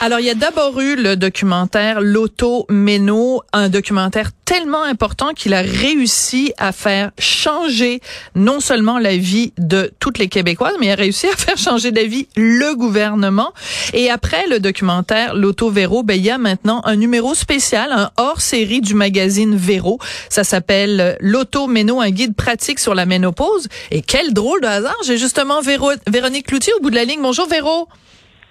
Alors, il y a d'abord eu le documentaire L'Auto Méno, un documentaire tellement important qu'il a réussi à faire changer non seulement la vie de toutes les Québécoises, mais il a réussi à faire changer d'avis le gouvernement. Et après le documentaire L'Auto Véro, ben, il y a maintenant un numéro spécial, un hors-série du magazine Véro. Ça s'appelle L'Auto Méno, un guide pratique sur la ménopause. Et quel drôle de hasard, j'ai justement Véro, Véronique Cloutier au bout de la ligne. Bonjour Véro.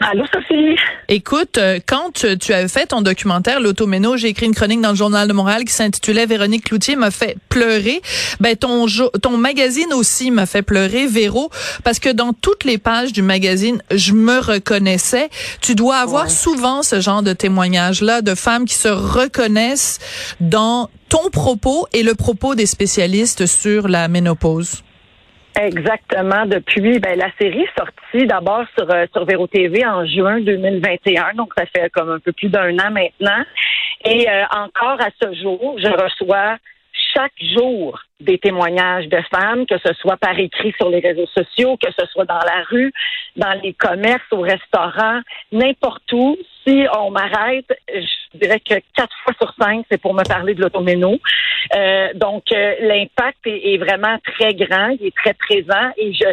Allô, Sophie? Écoute, euh, quand tu avais fait ton documentaire, l'automéno, j'ai écrit une chronique dans le Journal de Montréal qui s'intitulait Véronique Cloutier m'a fait pleurer. Ben, ton, ton magazine aussi m'a fait pleurer, Véro, parce que dans toutes les pages du magazine, je me reconnaissais. Tu dois avoir souvent ce genre de témoignages-là de femmes qui se reconnaissent dans ton propos et le propos des spécialistes sur la ménopause. Exactement. Depuis, ben, la série sortie d'abord sur, euh, sur Véro TV en juin 2021, donc ça fait comme un peu plus d'un an maintenant. Et euh, encore à ce jour, je reçois chaque jour des témoignages de femmes, que ce soit par écrit sur les réseaux sociaux, que ce soit dans la rue, dans les commerces, au restaurant, n'importe où. Si on m'arrête, je dirais que quatre fois sur cinq, c'est pour me parler de l'automéno. Euh, donc, euh, l'impact est, est, vraiment très grand, il est très présent et je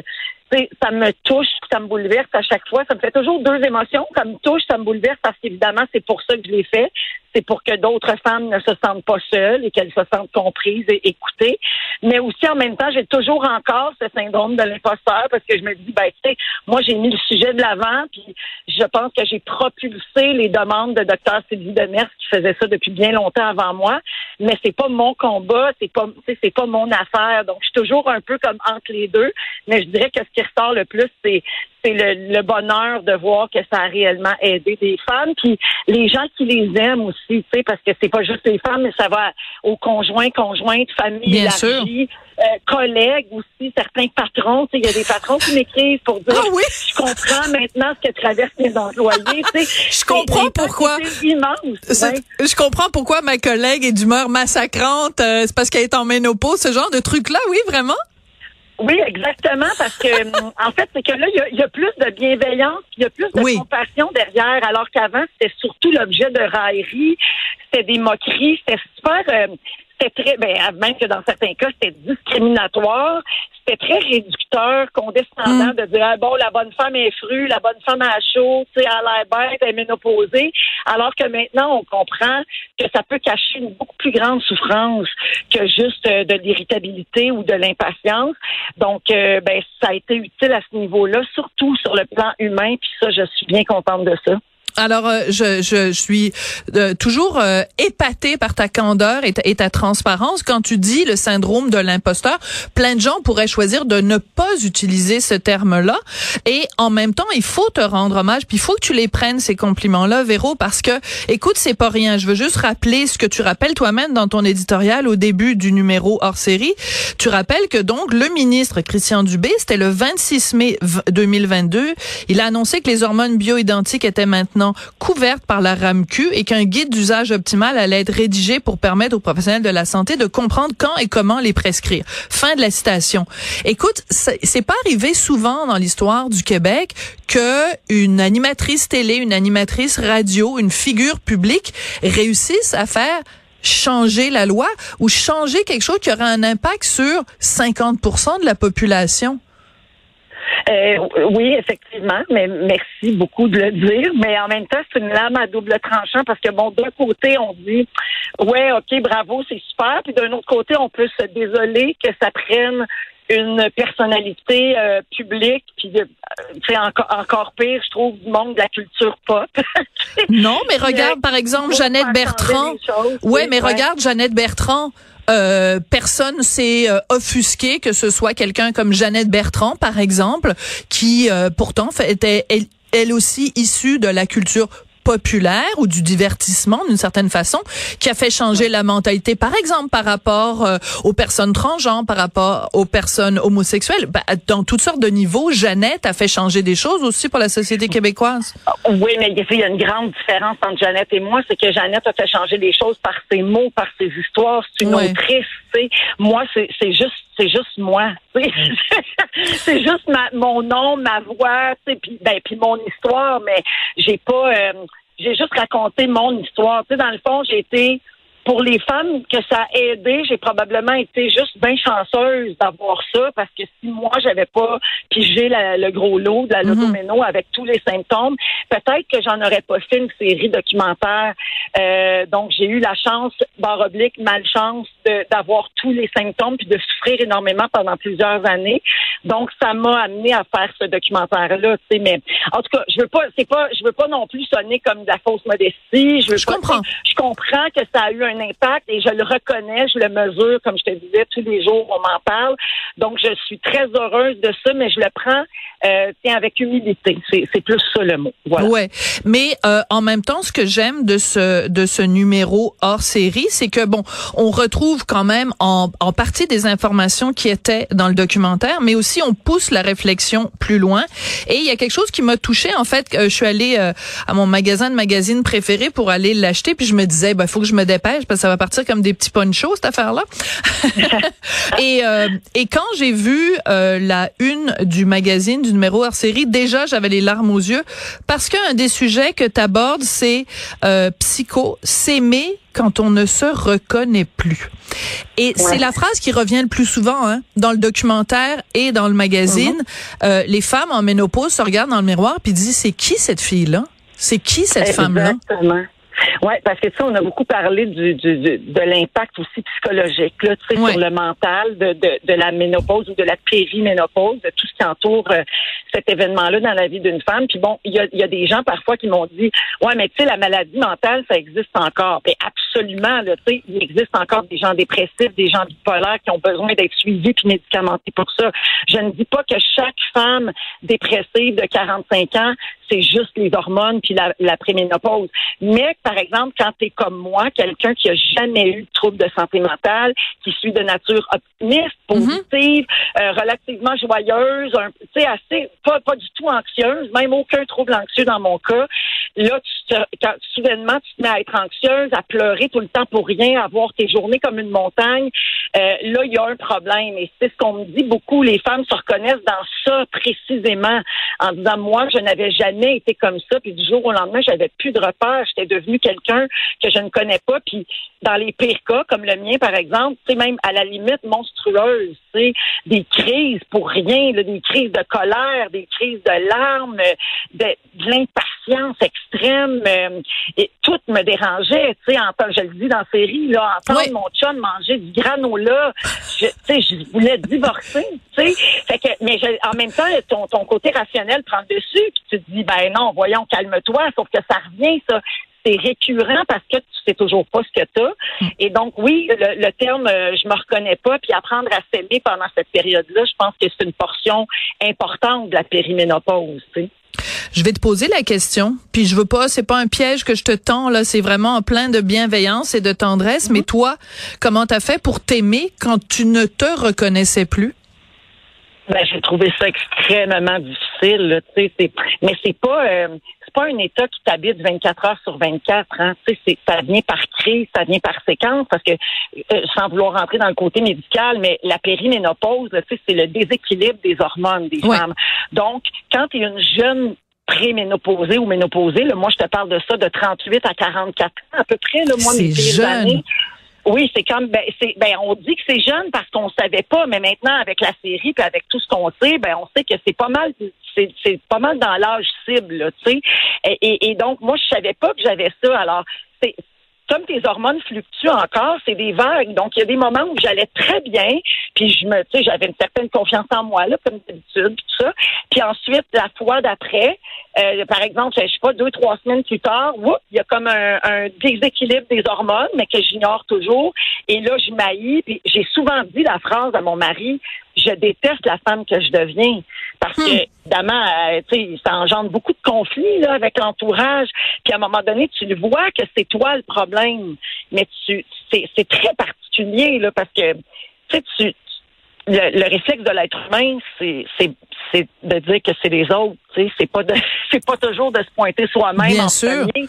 ça me touche, ça me bouleverse à chaque fois. Ça me fait toujours deux émotions. Ça me touche, ça me bouleverse parce qu'évidemment, c'est pour ça que je l'ai fait. C'est pour que d'autres femmes ne se sentent pas seules et qu'elles se sentent comprises et écoutées. Mais aussi, en même temps, j'ai toujours encore ce syndrome de l'imposteur parce que je me dis, ben, tu sais, moi, j'ai mis le sujet de l'avant puis je pense que j'ai propulsé les demandes de Dr. Sylvie Demers qui faisait ça depuis bien longtemps avant moi. Mais c'est pas mon combat, c'est pas, c'est pas mon affaire. Donc, je suis toujours un peu comme entre les deux. Mais je dirais que ce qui ressort le plus, c'est c'est le, bonheur de voir que ça a réellement aidé des femmes, puis les gens qui les aiment aussi, tu sais, parce que c'est pas juste les femmes, mais ça va aux conjoints, conjointes, famille, élargie, euh, collègues aussi, certains patrons, tu sais, il y a des patrons qui m'écrivent pour dire, ah oui? je comprends maintenant ce que traversent mes employés, tu sais. je comprends pourquoi. Immense, Je comprends pourquoi ma collègue est d'humeur massacrante, euh, c'est parce qu'elle est en ménopause, ce genre de truc-là, oui, vraiment? Oui, exactement, parce que en fait, c'est que là, il y, a, plus de bienveillance, il y a plus de compassion derrière, alors qu'avant, c'était surtout l'objet de raillerie, c'était des moqueries, c'était super. Euh, c'était très, ben, même que dans certains cas, c'était discriminatoire c'était très réducteur, condescendant mm. de dire ah, bon, la bonne femme est frue, la bonne femme a chaud, tu sais, elle a l'air bête, elle est ménopausée. Alors que maintenant, on comprend que ça peut cacher une beaucoup plus grande souffrance que juste euh, de l'irritabilité ou de l'impatience. Donc, euh, ben, ça a été utile à ce niveau-là, surtout sur le plan humain. Puis ça, je suis bien contente de ça. Alors, euh, je, je, suis euh, toujours euh, épatée par ta candeur et ta, et ta, transparence quand tu dis le syndrome de l'imposteur. Plein de gens pourraient choisir de ne pas utiliser ce terme-là. Et en même temps, il faut te rendre hommage, puis il faut que tu les prennes, ces compliments-là, Véro, parce que, écoute, c'est pas rien. Je veux juste rappeler ce que tu rappelles toi-même dans ton éditorial au début du numéro hors série. Tu rappelles que donc le ministre Christian Dubé, c'était le 26 mai 2022, il a annoncé que les hormones bioidentiques étaient maintenant couverte par la RAMQ et qu'un guide d'usage optimal allait être rédigé pour permettre aux professionnels de la santé de comprendre quand et comment les prescrire. Fin de la citation. Écoute, c'est pas arrivé souvent dans l'histoire du Québec que une animatrice télé, une animatrice radio, une figure publique réussisse à faire changer la loi ou changer quelque chose qui aurait un impact sur 50% de la population. Euh, oui, effectivement, mais merci beaucoup de le dire. Mais en même temps, c'est une lame à double tranchant parce que, bon, d'un côté, on dit, ouais, OK, bravo, c'est super. Puis d'un autre côté, on peut se désoler que ça prenne une personnalité euh, publique, puis c'est euh, encore, encore pire, je trouve, du monde de la culture pop. non, mais regarde, par exemple, Jeannette Bertrand. Ouais, mais regarde Jeannette Bertrand. Euh, personne s'est euh, offusqué que ce soit quelqu'un comme Jeannette Bertrand, par exemple, qui euh, pourtant était elle, elle aussi issue de la culture populaire ou du divertissement d'une certaine façon qui a fait changer la mentalité. Par exemple par rapport euh, aux personnes transgenres par rapport aux personnes homosexuelles. Ben, dans toutes sortes de niveaux Jeannette a fait changer des choses aussi pour la société québécoise. Oui mais il y a une grande différence entre Jeannette et moi c'est que Jeannette a fait changer des choses par ses mots par ses histoires. C'est une autrice moi c'est juste c'est juste moi c'est juste ma, mon nom ma voix puis ben puis mon histoire mais j'ai pas euh, j'ai juste raconté mon histoire. Tu sais, dans le fond, j'ai été pour les femmes que ça a aidé, j'ai probablement été juste bien chanceuse d'avoir ça parce que si moi j'avais pas pigé le gros lot de la mm avec tous les symptômes, peut-être que j'en aurais pas fait une série documentaire. Euh, donc j'ai eu la chance, barre oblique, malchance d'avoir tous les symptômes puis de souffrir énormément pendant plusieurs années. Donc ça m'a amené à faire ce documentaire là. Tu sais, mais en tout cas, je veux pas, c'est pas, je veux pas non plus sonner comme de la fausse modestie. Je, veux je comprends. Je comprends que ça a eu un impact et je le reconnais, je le mesure, comme je te disais, tous les jours, on m'en parle. Donc, je suis très heureuse de ça, mais je le prends euh, tiens, avec humilité. C'est plus ça le mot. Voilà. Ouais, mais euh, en même temps, ce que j'aime de ce de ce numéro hors série, c'est que bon, on retrouve quand même en, en partie des informations qui étaient dans le documentaire, mais aussi on pousse la réflexion plus loin. Et il y a quelque chose qui m'a touchée. En fait, euh, je suis allée euh, à mon magasin de magazine préféré pour aller l'acheter, puis je me disais, ben faut que je me dépêche parce que ça va partir comme des petits ponchos cette affaire-là. et euh, et quand j'ai vu la une du magazine du numéro hors série, déjà j'avais les larmes aux yeux parce qu'un des sujets que tu abordes, c'est psycho, s'aimer quand on ne se reconnaît plus. Et c'est la phrase qui revient le plus souvent hein, dans le documentaire et dans le magazine. Mm-hmm. euh, les femmes en ménopause se regardent dans le miroir puis disent c'est qui cette fille là C'est qui cette femme là oui, parce que tu sais, on a beaucoup parlé du, du, de l'impact aussi psychologique là, tu sais, sur le mental de, de, de, la ménopause ou de la périménopause, de tout ce qui entoure euh, cet événement-là dans la vie d'une femme. Puis bon, il y a, y a, des gens parfois qui m'ont dit, ouais, mais tu sais, la maladie mentale, ça existe encore. Mais absolument, là, tu sais, il existe encore des gens dépressifs, des gens bipolaires qui ont besoin d'être suivis puis médicamentés pour ça. Je ne dis pas que chaque femme dépressive de 45 ans c'est juste les hormones puis la, la préménopause. Mais, par exemple, quand tu es comme moi, quelqu'un qui a jamais eu de trouble de santé mentale, qui suit de nature optimiste, mhm. positive, euh, relativement joyeuse, tu sais, assez, pas, pas du tout anxieuse, même aucun trouble anxieux dans mon cas, là, tu quand, soudainement, tu te mets à être anxieuse, à pleurer tout le temps pour rien, à voir tes journées comme une montagne, euh, là, il y a un problème. Et c'est ce qu'on me dit beaucoup. Les femmes se reconnaissent dans ça précisément, en disant, moi, je n'avais jamais été comme ça, puis du jour au lendemain, j'avais plus de repères. J'étais devenue quelqu'un que je ne connais pas. Puis dans les pires cas, comme le mien, par exemple, c'est même à la limite monstrueuse, des crises pour rien, des crises de colère, des crises de larmes, de, l'impatience extrême. Euh, et tout me dérangeait, tu sais, je le dis dans la série, là, entendre mon chum manger du granola, je, tu sais, je voulais divorcer, tu sais. Mais en même temps, ton, ton côté rationnel prend le dessus, puis tu te dis, ben non, voyons, calme-toi, sauf que ça revient, ça c'est récurrent parce que tu sais toujours pas ce que tu as. Et donc, oui, le, terme euh, je me reconnais pas, puis apprendre à s'aimer pendant cette période-là, je pense que c'est une portion importante de la périménopause. Tu sais. Je vais te poser la question, puis je veux pas, c'est pas un piège que je te tends là, c'est vraiment plein de bienveillance et de tendresse. Mais toi, comment t'as fait pour t'aimer quand tu ne te reconnaissais plus? Ben, j'ai trouvé ça extrêmement difficile. Tu sais, mais c'est pas euh, c'est pas un état qui t'habite 24 heures sur 24. Hein, tu sais, ça vient par crise, ça vient par séquence, parce que euh, sans vouloir rentrer dans le côté médical, mais la périménopause, tu sais, c'est le déséquilibre des hormones des femmes. Donc, quand tu es une jeune préménopausée ou ménopausée, là, moi je te parle de ça de 38 à 44 ans à peu près, le moi mes jeune. années. Oui, c'est comme ben, c'est ben on dit que c'est jeune parce qu'on savait pas, mais maintenant avec la série puis avec tout ce qu'on sait, ben on sait que c'est pas mal c'est, pas mal dans l'âge cible, tu sais. Et, et, donc moi je savais pas que j'avais ça. Alors c'est comme tes hormones fluctuent encore, c'est des vagues. Donc, il y a des moments où j'allais très bien, puis je me, tu sais, j'avais une certaine confiance en moi, là, comme d'habitude, tout ça. Puis ensuite, la fois d'après, euh, par exemple, je sais pas, deux, trois semaines plus tard, il y a comme un, déséquilibre des hormones, mais que j'ignore toujours. Et là, je m'haïs. Puis j'ai souvent dit la phrase à mon mari, je déteste la femme que je deviens. Parce que, Hmm. évidemment, euh, tu sais, ça engendre beaucoup de conflits là, avec l'entourage. Puis à un moment donné, tu le vois que c'est toi le problème. Mais tu c'est c'est très particulier, là, parce que tu sais, tu le, le réflexe de l'être humain, c'est c'est c'est de dire que c'est les autres. Tu sais, c'est pas de c'est pas toujours de se pointer soi-même Bien en sûr. premier.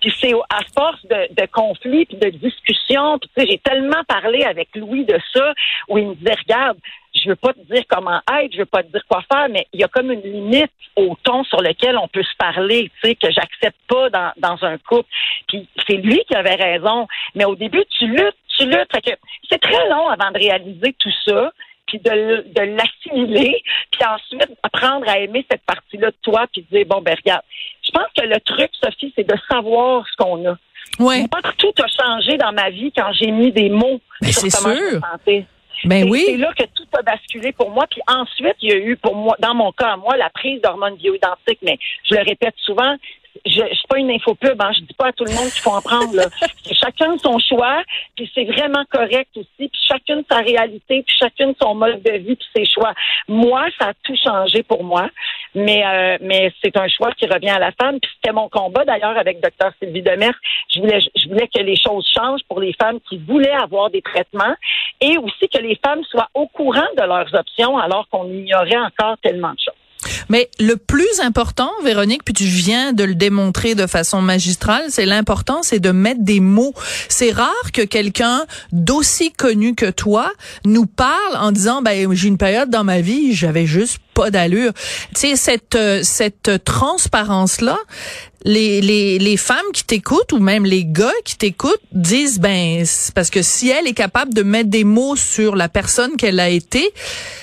Puis c'est à force de, de conflits puis de discussions. Puis tu sais, j'ai tellement parlé avec Louis de ça où il me disait regarde, je veux pas te dire comment être, je veux pas te dire quoi faire, mais il y a comme une limite au ton sur lequel on peut se parler, tu sais, que j'accepte pas dans, dans un couple. Puis c'est lui qui avait raison. Mais au début, tu luttes, tu luttes. Fait que c'est très long avant de réaliser tout ça puis de, de l'assimiler, puis ensuite apprendre à aimer cette partie-là de toi, puis de dire, bon, ben regarde, je pense que le truc, Sophie, c'est de savoir ce qu'on a. Ouais. Moi, tout a changé dans ma vie quand j'ai mis des mots sur c'est comment je me sûr. sentais. Ben C'est- oui. C'est là que tout a basculé pour moi. Puis ensuite, il y a eu pour moi, dans mon cas, moi, la prise d'hormones bioidentiques. Mais je le répète souvent, je, je suis pas une infopub. Hein, je dis pas à tout le monde qu'il faut en prendre. Là. Chacun son choix. Puis c'est vraiment correct aussi. Puis chacune sa réalité. Puis chacune son mode de vie. Puis ses choix. Moi, ça a tout changé pour moi. Mais euh, mais c'est un choix qui revient à la femme. Puis c'était mon combat d'ailleurs avec Dr Sylvie Demers. Je voulais je voulais que les choses changent pour les femmes qui voulaient avoir des traitements et aussi que les femmes soient au courant de leurs options alors qu'on ignorait encore tellement de choses. Mais le plus important, Véronique, puis tu viens de le démontrer de façon magistrale, c'est l'important, c'est de mettre des mots. C'est rare que quelqu'un d'aussi connu que toi nous parle en disant, ben j'ai une période dans ma vie, j'avais juste pas d'allure. Tu sais cette euh, cette transparence là, les les les femmes qui t'écoutent ou même les gars qui t'écoutent disent ben parce que si elle est capable de mettre des mots sur la personne qu'elle a été,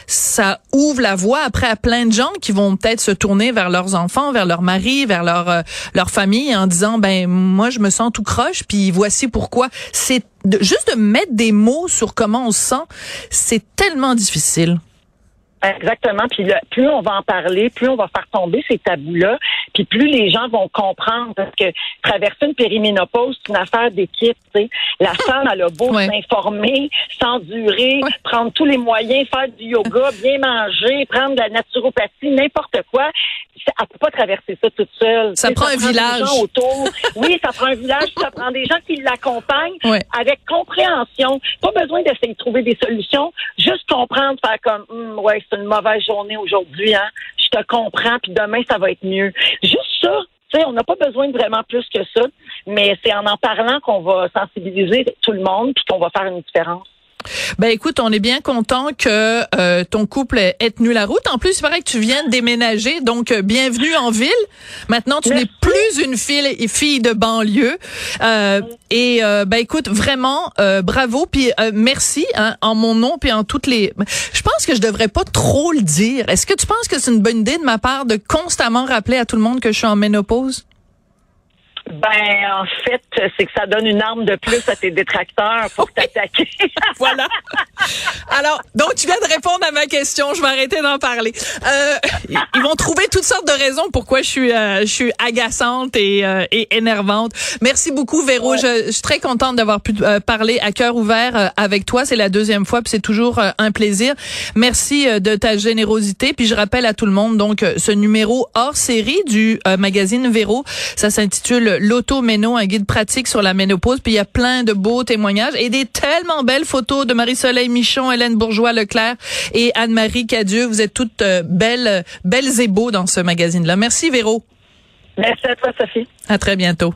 ça ouvre la voie après à plein de gens qui vont peut-être se tourner vers leurs enfants, vers leur mari, vers leur euh, leur famille en disant ben moi je me sens tout croche puis voici pourquoi. C'est juste de mettre des mots sur comment on se sent, c'est tellement difficile. Exactement. Puis le- plus on va en parler, plus on va faire tomber ces tabous-là, puis plus les gens vont comprendre. Parce que traverser une périménopause, c'est une affaire d'équipe. tu sais. La femme, elle a beau Ouais. s'informer, s'endurer, Ouais. prendre tous les moyens, faire du yoga, bien manger, prendre de la naturopathie, n'importe quoi. Ça- Elle peut pas traverser ça toute seule. Ça prend un des village. gens autour. Oui, ça prend un village, ça prend des gens qui l'accompagnent Ouais. avec compréhension. Pas besoin d'essayer de trouver des solutions, juste comprendre, faire comme, Hum, ouais, c'est une mauvaise journée aujourd'hui, hein. Je te comprends, puis demain ça va être mieux. Juste ça. Tu sais, on n'a pas besoin de vraiment plus que ça, mais c'est en en parlant qu'on va sensibiliser tout le monde puis qu'on va faire une différence. Ben écoute, on est bien content que euh, ton couple ait tenu la route. En plus, il paraît que tu viens de déménager, donc euh, bienvenue en ville. Maintenant, tu n'es plus une fille, fille de banlieue. Euh, et euh, ben écoute, vraiment euh, bravo puis euh, merci hein, en mon nom puis en toutes les. Je pense que je devrais pas trop le dire. Est-ce que tu penses que c'est une bonne idée de ma part de constamment rappeler à tout le monde que je suis en ménopause? Ben, en fait, c'est que ça donne une arme de plus à tes détracteurs pour t'attaquer. Voilà. Alors, donc tu viens de répondre à ma question. Je vais arrêter d'en parler. Euh, ils vont trouver toutes sortes de raisons pourquoi je suis, euh, je suis agaçante et, euh, et énervante. Merci beaucoup, Véro. Je, je suis très contente d'avoir pu euh, parler à cœur ouvert euh, avec toi. C'est la deuxième fois, puis c'est toujours euh, un plaisir. Merci de ta générosité. Puis je rappelle à tout le monde donc ce numéro hors série du magazine Véro. Ça s'intitule L'auto-méno, un guide pratique sur la ménopause. Puis il y a plein de beaux témoignages et des tellement belles photos de Marie-Soleil Michon, Hélène Bourgeois-Leclerc et Anne-Marie Cadieux. Vous êtes toutes euh, belles, belles et beaux dans ce magazine-là. Merci Véro. Merci à toi, Sophie. À très bientôt.